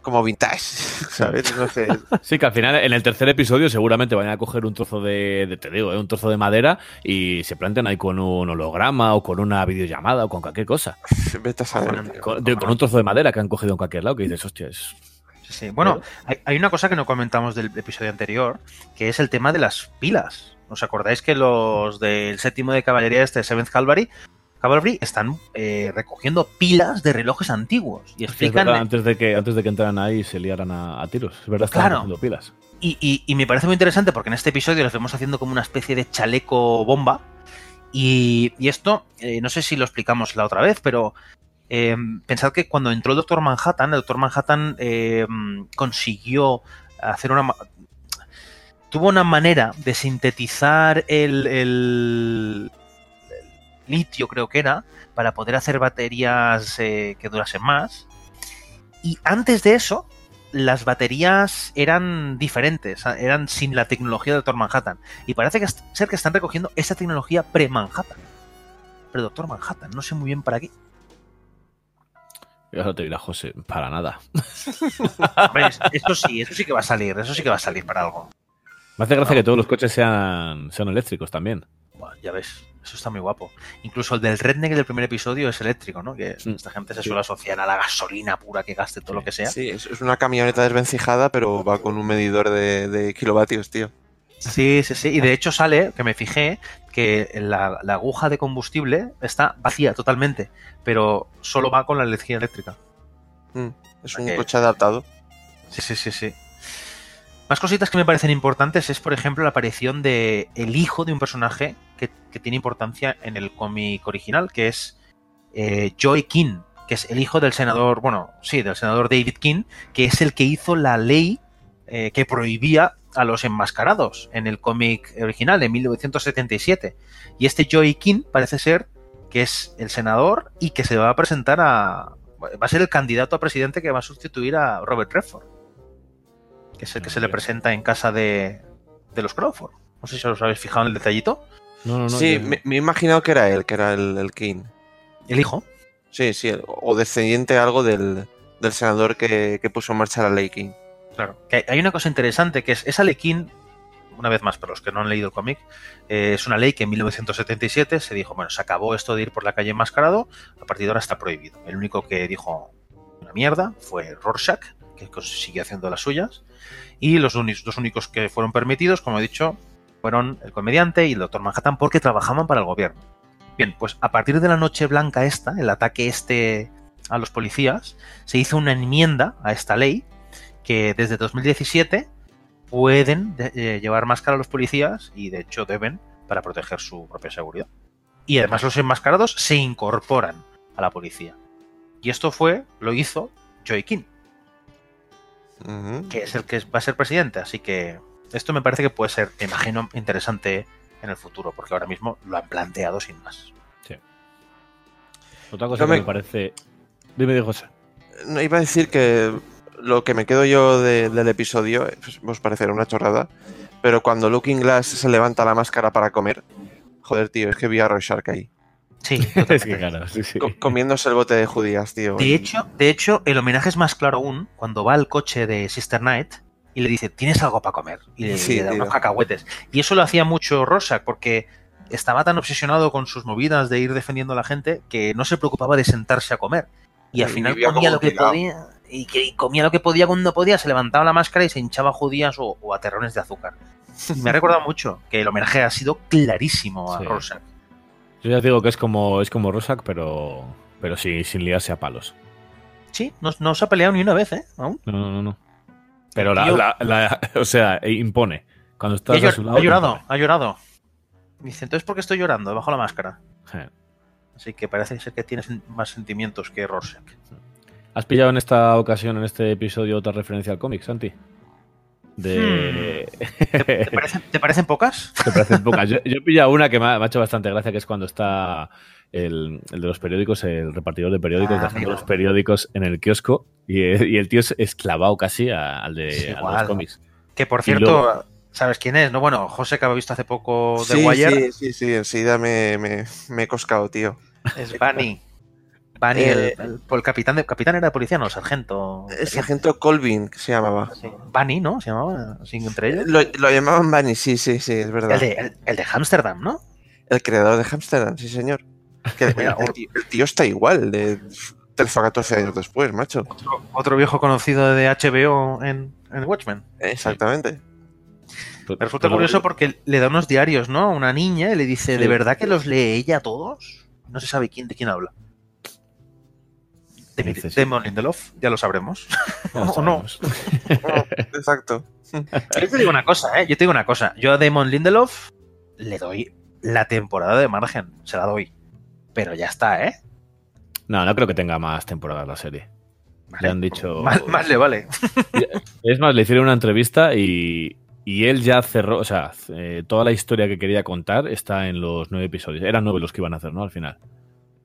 [SPEAKER 6] como vintage, [LAUGHS] ¿sabes? No sé. [LAUGHS]
[SPEAKER 5] Sí, que al final en el tercer episodio seguramente vayan a coger un trozo de, de te digo, eh, un trozo de madera y se planten ahí con un holograma o con una videollamada o con cualquier cosa. [LAUGHS]
[SPEAKER 6] Saber.
[SPEAKER 5] Con, de- con un trozo de madera que han cogido en cualquier lado que dices, hostia, es.
[SPEAKER 7] Sí, sí. Bueno, hay, hay una cosa que no comentamos del episodio anterior, que es el tema de las pilas. ¿Os acordáis que los del séptimo de caballería, este Seventh Calvary, Cavalry están eh, recogiendo pilas de relojes antiguos. Y explican.
[SPEAKER 5] verdad, antes, de que, antes de que entraran ahí y se liaran a, a tiros. Es verdad, estaban
[SPEAKER 7] Claro.
[SPEAKER 5] pilas.
[SPEAKER 7] Y, y- y me parece muy interesante porque en este episodio les vemos haciendo como una especie de chaleco bomba. Y, y esto, eh, no sé si lo explicamos la otra vez, pero eh, pensad que cuando entró el Doctor Manhattan, el Doctor Manhattan consiguió hacer una... Tuvo una manera de sintetizar el, el- el litio, creo que era, para poder hacer baterías eh, que durasen más. Y antes de eso, las baterías eran diferentes, eran sin la tecnología del Doctor Manhattan. Y parece que ser que están recogiendo esa tecnología pre-Manhattan. Pero Doctor Manhattan, no sé muy bien para qué.
[SPEAKER 5] Y ahora te dirá José, para nada. [LAUGHS]
[SPEAKER 7] Hombre, es- eso sí, eso sí que va a salir, eso sí que va a salir para algo.
[SPEAKER 5] Me hace gracia que todos los coches sean, sean eléctricos también.
[SPEAKER 7] Ya ves, eso está muy guapo. Incluso el del Redneck del primer episodio es eléctrico, ¿no? Que esta gente se suele asociar a la gasolina pura que gaste todo lo que sea.
[SPEAKER 6] Sí, es, una camioneta desvencijada, pero va con un medidor de, de kilovatios, tío.
[SPEAKER 7] Sí, sí, sí. Y de hecho sale, que me fijé, que la, la aguja de combustible está vacía totalmente, pero solo va con la energía eléctrica.
[SPEAKER 6] Mm, Es un coche adaptado.
[SPEAKER 7] Sí, sí, sí, sí. Más cositas que me parecen importantes es, por ejemplo, la aparición de el hijo de un personaje que, tiene importancia en el cómic original, que es eh, Joy King, que es el hijo del senador, bueno, sí, del senador David King, que es el que hizo la ley eh, que prohibía a los enmascarados en el cómic original de 1977. Y este Joy King parece ser que es el senador y que se va a presentar a... Va a ser el candidato a presidente que va a sustituir a Robert Redford. Que es el que se le presenta en casa de, de los Crawford. No sé si os habéis fijado en el detallito.
[SPEAKER 5] No, no, no.
[SPEAKER 6] sí,
[SPEAKER 5] yo-
[SPEAKER 6] me, me he imaginado que era él, que era el, el King.
[SPEAKER 7] El hijo.
[SPEAKER 6] Sí, sí, o descendiente algo del, del senador que, que puso en marcha la ley King.
[SPEAKER 7] Claro. Que hay una cosa interesante que es esa ley King, una vez más para los que no han leído el cómic, eh, es una ley que en 1977 se dijo, bueno, se acabó esto de ir por la calle enmascarado, a partir de ahora está prohibido. El único que dijo una mierda fue Rorschach, que siguió haciendo las suyas, y los dos únicos que fueron permitidos, como he dicho, fueron el comediante y el doctor Manhattan porque trabajaban para el gobierno. Bien, pues a partir de la noche blanca esta, el ataque este a los policías, se hizo una enmienda a esta ley que desde 2017 pueden de- eh, llevar máscara a los policías y de hecho deben para proteger su propia seguridad. Y además los enmascarados se incorporan a la policía. Y esto fue, lo hizo Joey King, Que es el que va a ser presidente. Así que esto me parece que puede ser, me imagino, interesante en el futuro, porque ahora mismo lo han planteado sin más.
[SPEAKER 5] Otra cosa que
[SPEAKER 6] me-
[SPEAKER 5] me parece. Dime, de José.
[SPEAKER 6] No, iba a decir que lo que me quedo yo de- del episodio, eh, pues, os parecerá una chorrada, pero cuando Looking Glass se levanta la máscara para comer, joder, tío, es que vi a Rorschach ahí,
[SPEAKER 7] Sí, [LAUGHS]
[SPEAKER 5] es que claro, sí, sí.
[SPEAKER 6] co- comiéndose el bote de judías, tío.
[SPEAKER 7] De
[SPEAKER 6] y-
[SPEAKER 7] hecho, de hecho, el homenaje es más claro aún cuando va al coche de Sister Night y le dice, ¿tienes algo para comer? Y le,
[SPEAKER 6] Sí,
[SPEAKER 7] le da
[SPEAKER 6] tío.
[SPEAKER 7] unos cacahuetes. Y eso lo hacía mucho Rorschach porque estaba tan obsesionado con sus movidas de ir defendiendo a la gente que no se preocupaba de sentarse a comer. Y al
[SPEAKER 6] Y
[SPEAKER 7] final comía lo que
[SPEAKER 6] tirado.
[SPEAKER 7] podía. Y, que, y comía lo que podía cuando podía, se levantaba la máscara y se hinchaba judías o, o a terrones de azúcar. Me ha [LAUGHS] recordado mucho que el homenaje ha sido clarísimo a
[SPEAKER 5] Sí. Yo ya digo que es como, es como Rorschach, pero, pero sí, sin liarse a palos.
[SPEAKER 7] Sí, no, no se ha peleado ni una vez, ¿eh? Aún.
[SPEAKER 5] No, no, no. no. Pero la,
[SPEAKER 7] Tío.
[SPEAKER 5] la- la- [LAUGHS] o sea, impone. Cuando estás a su lado,
[SPEAKER 7] ha llorado, ha llorado. Dice, entonces, ¿por qué estoy llorando debajo de la máscara? Así que parece ser que tienes más sentimientos que Rorschach.
[SPEAKER 5] ¿Has pillado en esta ocasión, en este episodio, otra referencia al cómic, Santi? De.
[SPEAKER 7] ¿Te parecen, te parecen pocas?
[SPEAKER 5] Te parecen pocas. Yo, yo he pillado una que me ha, me ha hecho bastante gracia, que es cuando está el, el de los periódicos, el repartidor de periódicos,
[SPEAKER 7] Ah,
[SPEAKER 5] dejando los periódicos en el kiosco y, y el tío es esclavado casi a- al de
[SPEAKER 7] Sí,
[SPEAKER 5] a los cómics.
[SPEAKER 7] Que por cierto,
[SPEAKER 5] luego-
[SPEAKER 7] ¿sabes quién es? No, bueno, José que había visto hace poco The
[SPEAKER 6] Sí,
[SPEAKER 7] Wire
[SPEAKER 6] sí, sí, sí, enseguida me, me, me he coscado, tío.
[SPEAKER 7] es Bunny. Bunny,
[SPEAKER 6] Eh,
[SPEAKER 7] el, el- el capitán de capitán era de policía, no, sargento.
[SPEAKER 6] El sargento Colvin, que se llamaba.
[SPEAKER 7] Sí. Bunny, ¿no? Se llamaba entre ellos.
[SPEAKER 6] Lo, lo llamaban Bunny, sí, sí, sí, es verdad.
[SPEAKER 7] El de, el, el de Amsterdam, ¿no?
[SPEAKER 6] El creador de Amsterdam, sí, señor. Que [LAUGHS] el,
[SPEAKER 7] Mira,
[SPEAKER 6] el tío, el tío está igual, de 13 o 14 años después, macho.
[SPEAKER 7] Otro, otro viejo conocido de HBO en, en Watchmen.
[SPEAKER 6] Exactamente.
[SPEAKER 5] Pues-
[SPEAKER 7] Me resulta
[SPEAKER 5] pues-
[SPEAKER 7] curioso porque le da unos diarios, ¿no? A una niña y le dice, ¿de
[SPEAKER 5] Sí.
[SPEAKER 7] verdad que los lee ella todos? No se sabe quién de quién habla. De
[SPEAKER 5] Dice, sí.
[SPEAKER 7] Damon Lindelof, ya lo sabremos. [LAUGHS]
[SPEAKER 5] Ya [LAUGHS]
[SPEAKER 7] o no. [LAUGHS]
[SPEAKER 6] Exacto.
[SPEAKER 7] Yo te digo una cosa, ¿eh? Yo te digo una cosa. Yo a Damon Lindelof le doy la temporada de margen. Se la doy. Pero ya está, ¿eh?
[SPEAKER 5] No, no creo que tenga más temporadas la serie. Le han dicho.
[SPEAKER 7] Más, más le vale.
[SPEAKER 5] Es más, le hicieron una entrevista y, y él ya cerró. O sea, eh, toda la historia que quería contar está en los nueve episodios. Eran nueve los que iban a hacer, ¿no? Al final.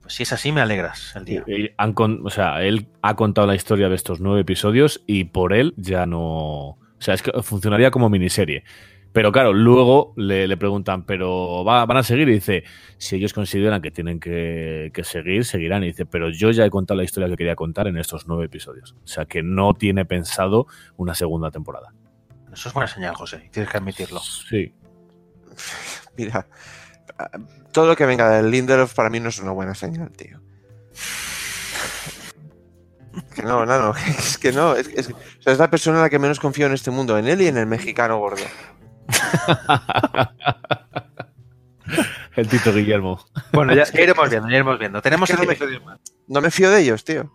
[SPEAKER 7] Pues si es así, me alegras el día.
[SPEAKER 5] Y han con- o sea, él ha contado la historia de estos nueve episodios y por él ya no. O sea, es que funcionaría como miniserie. Pero claro, luego le, le preguntan, ¿pero va- van a seguir? Y dice, si ellos consideran que tienen que, que seguir, seguirán. Y dice, pero yo ya he contado la historia que quería contar en estos nueve episodios. O sea, que no tiene pensado una segunda temporada.
[SPEAKER 7] Eso es buena señal, José. Tienes que admitirlo.
[SPEAKER 5] Sí. [LAUGHS]
[SPEAKER 6] Mira, todo lo que venga del Lindelof para mí no es una buena señal, tío. Que no, no, no, [LAUGHS] es que no. Es, es- o sea, es la persona en la que menos confío en este mundo, en él y en el mexicano gordo. [LAUGHS]
[SPEAKER 5] El Tito Guillermo.
[SPEAKER 7] Bueno, ya, ya iremos viendo, ya iremos viendo. Tenemos
[SPEAKER 6] Es que no me-
[SPEAKER 7] más.
[SPEAKER 6] No me fío de ellos, tío.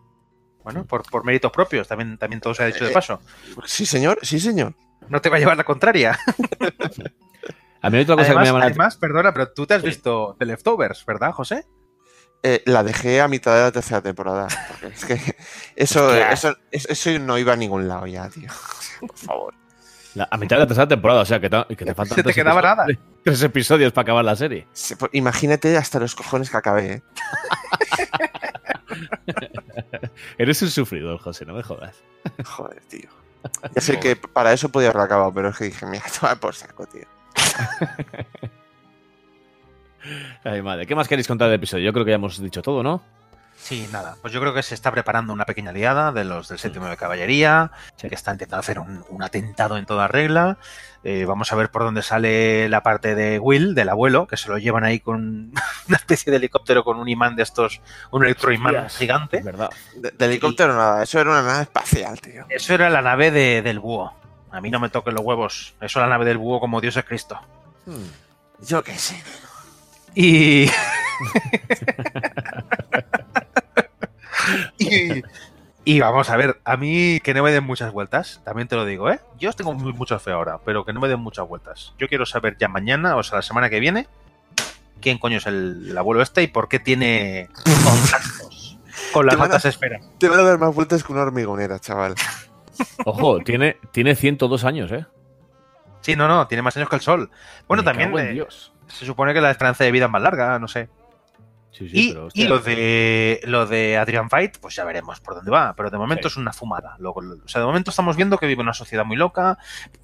[SPEAKER 7] Bueno, por, por méritos propios, también, también todo se ha dicho de
[SPEAKER 6] Eh,
[SPEAKER 7] paso.
[SPEAKER 6] Sí, señor, sí, señor.
[SPEAKER 7] No te va a llevar la contraria. [LAUGHS]
[SPEAKER 5] A mí hay otra cosa
[SPEAKER 7] Además,
[SPEAKER 5] que me llama la
[SPEAKER 7] además, perdona, pero tú te has visto The Leftovers, ¿verdad, José?
[SPEAKER 6] Eh, la dejé a mitad de la tercera temporada. Es que [LAUGHS] eso, eso, eso, eso no iba a ningún lado ya, tío. Por favor.
[SPEAKER 5] la- a mitad de la tercera temporada, o sea, que, ta- que te faltan
[SPEAKER 7] Se te
[SPEAKER 5] tres
[SPEAKER 7] quedaba
[SPEAKER 5] episodios- [LAUGHS] Tres episodios para acabar la serie.
[SPEAKER 6] Se- pues, Imagínate hasta los cojones que acabé, ¿eh? [LAUGHS]
[SPEAKER 5] Eres un sufridor, José, no me jodas.
[SPEAKER 6] Joder, tío. Ya sé que para eso podía haber acabado, pero es que dije, mira, toma por saco, tío. [LAUGHS]
[SPEAKER 5] Ay, madre. ¿Qué más queréis contar del episodio? Yo creo que ya hemos dicho todo, ¿no?
[SPEAKER 7] Sí, nada. Pues yo creo que se está preparando una pequeña liada de los del séptimo de caballería, que está intentando hacer un, un atentado en toda regla. Eh, vamos a ver por dónde sale la parte de Will, del abuelo, que se lo llevan ahí con [LAUGHS] una especie de helicóptero con un imán de estos, un electroimán
[SPEAKER 5] Hostias.
[SPEAKER 7] gigante.
[SPEAKER 5] Verdad.
[SPEAKER 6] De, de helicóptero nada, eso era una nave espacial, tío.
[SPEAKER 7] Eso era la nave de- del búho. A mí no me toquen los huevos. Eso la nave del búho como Dios es Cristo.
[SPEAKER 6] Yo qué sé.
[SPEAKER 7] Y. [LAUGHS] y, y vamos a ver, a mí que no me den muchas vueltas, también te lo digo, ¿eh? Yo os tengo mucha fe ahora, pero que no me den muchas vueltas. Yo quiero saber ya mañana, o sea, la semana que viene, quién coño es el, el abuelo este y por qué tiene [LAUGHS] contactos con las altas esferas.
[SPEAKER 6] Te van a dar más vueltas que una hormigonera, chaval.
[SPEAKER 5] Ojo, tiene, tiene 102 años, ¿eh?
[SPEAKER 7] Sí, no, no, tiene más años que el sol. Bueno,
[SPEAKER 5] Me
[SPEAKER 7] también eh,
[SPEAKER 5] Dios.
[SPEAKER 7] se supone que la esperanza de vida es más larga, no sé.
[SPEAKER 5] Sí, sí,
[SPEAKER 7] y,
[SPEAKER 5] pero,
[SPEAKER 7] y
[SPEAKER 5] hostia.
[SPEAKER 7] lo de lo de Adrian Fight, pues ya veremos por dónde va. Pero de momento
[SPEAKER 5] Sí.
[SPEAKER 7] es una fumada. Lo- lo- o sea, de momento estamos viendo que vive una sociedad muy loca.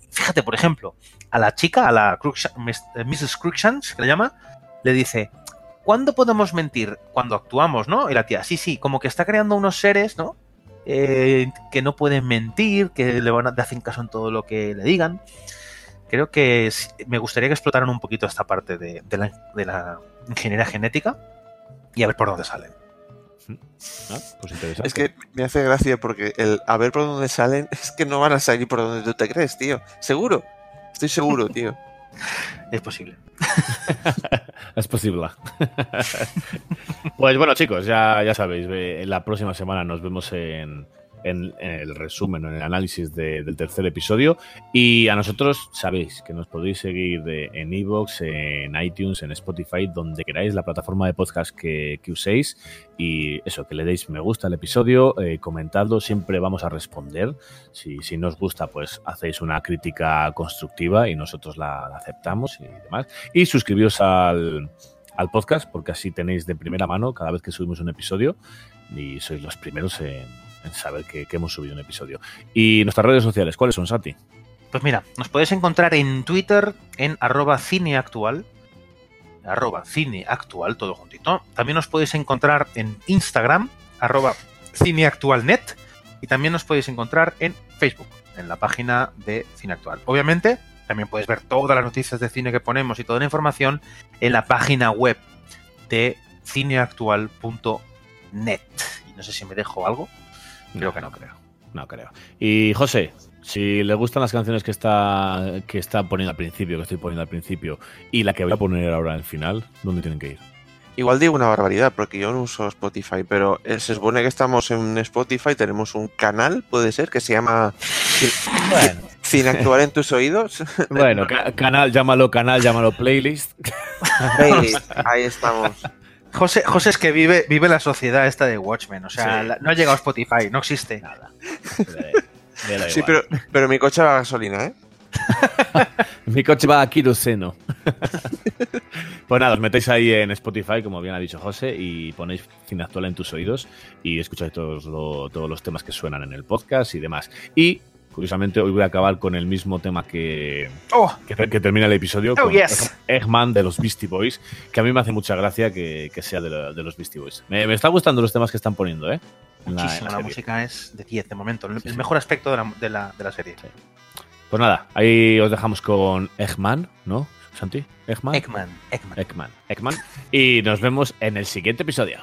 [SPEAKER 7] Fíjate, por ejemplo, a la chica, a la Miss- eh, Mrs. Crookshanks, que le llama, le dice: ¿Cuándo podemos mentir? Cuando actuamos, ¿no? Y la tía, sí, sí, como que está creando unos seres, ¿no? Eh, que no pueden mentir, que le van a, le hacen caso en todo lo que le digan. Creo que me gustaría que explotaran un poquito esta parte de, de la, de la ingeniería genética y a ver por dónde salen.
[SPEAKER 5] Ah, pues interesante.
[SPEAKER 6] Es que me hace gracia porque el a ver por dónde salen [LAUGHS] es que no van a salir por donde tú te crees, tío. Seguro. Estoy seguro, tío. [LAUGHS]
[SPEAKER 7] Es posible. [LAUGHS]
[SPEAKER 5] Es posible. [LAUGHS] pues bueno, chicos, ya, ya sabéis, la próxima semana nos vemos en, en- en el resumen, en el análisis de- del tercer episodio. Y a nosotros sabéis que nos podéis seguir en Evox, en iTunes, en Spotify, donde queráis, la plataforma de podcast que, que uséis. Y eso, que le deis me gusta al episodio, eh, comentadlo, siempre vamos a responder. Si, si no os gusta, pues hacéis una crítica constructiva y nosotros la, la aceptamos y demás. Y suscribiros al, al podcast porque así tenéis de primera mano cada vez que subimos un episodio y sois los primeros en, en saber que, hemos subido un episodio. Y nuestras redes sociales, ¿cuáles son, Santi?
[SPEAKER 7] Pues mira, nos podéis encontrar en Twitter en arroba cineactual. Arroba cineactual, todo juntito. También nos podéis encontrar en Instagram, arroba cineactualnet. Y también nos podéis encontrar en Facebook, en la página de Cine Actual. Obviamente, también puedes ver todas las noticias de cine que ponemos y toda la información en la página web de cineactual.net. Y no sé si me dejo algo. Creo que no.
[SPEAKER 5] creo. No creo. Y José, si le gustan las canciones que está, que está poniendo al principio, que estoy poniendo al principio, y la que voy a poner ahora al final, ¿dónde tienen que ir?
[SPEAKER 6] Igual digo una barbaridad porque yo no uso Spotify, pero eh, se supone que estamos en Spotify, tenemos un canal, puede ser, que se llama
[SPEAKER 5] Bueno, [LAUGHS]
[SPEAKER 6] Sin actuar en tus oídos. [LAUGHS]
[SPEAKER 5] bueno ca- canal, llámalo canal, llámalo playlist.
[SPEAKER 6] Playlist, ahí estamos.
[SPEAKER 7] José, José es que vive, vive la sociedad esta de Watchmen. O sea,
[SPEAKER 5] Sí.
[SPEAKER 7] la- no ha llegado a Spotify, no existe.
[SPEAKER 5] Nada. [LAUGHS] Me da
[SPEAKER 6] Sí,
[SPEAKER 5] igual.
[SPEAKER 6] pero, pero mi coche va a gasolina, ¿eh? [LAUGHS]
[SPEAKER 5] Mi coche va a queroseno. [LAUGHS] pues nada, os metéis ahí en Spotify, como bien ha dicho José, y ponéis cine actual en tus oídos y escucháis todos, lo- todos los temas que suenan en el podcast y demás. Y, curiosamente, hoy voy a acabar con el mismo tema que,
[SPEAKER 7] Oh,
[SPEAKER 5] que, que termina el episodio,
[SPEAKER 7] Oh,
[SPEAKER 5] con
[SPEAKER 7] yes.
[SPEAKER 5] Egg- Eggman de los Beastie Boys, que a mí me hace mucha gracia que, que sea de, la- de los Beastie Boys. Me, me está gustando los temas que están poniendo, ¿eh?
[SPEAKER 7] Muchísimo.
[SPEAKER 5] la
[SPEAKER 7] música es de 10 de momento. El,
[SPEAKER 5] Sí,
[SPEAKER 7] el
[SPEAKER 5] sí.
[SPEAKER 7] mejor aspecto de la, de la- de la serie.
[SPEAKER 5] Pues nada, ahí os dejamos con Eggman, ¿no, Santi? Eggman.
[SPEAKER 7] Eggman, Eggman.
[SPEAKER 5] Eggman, Eggman. Y nos vemos en el siguiente episodio.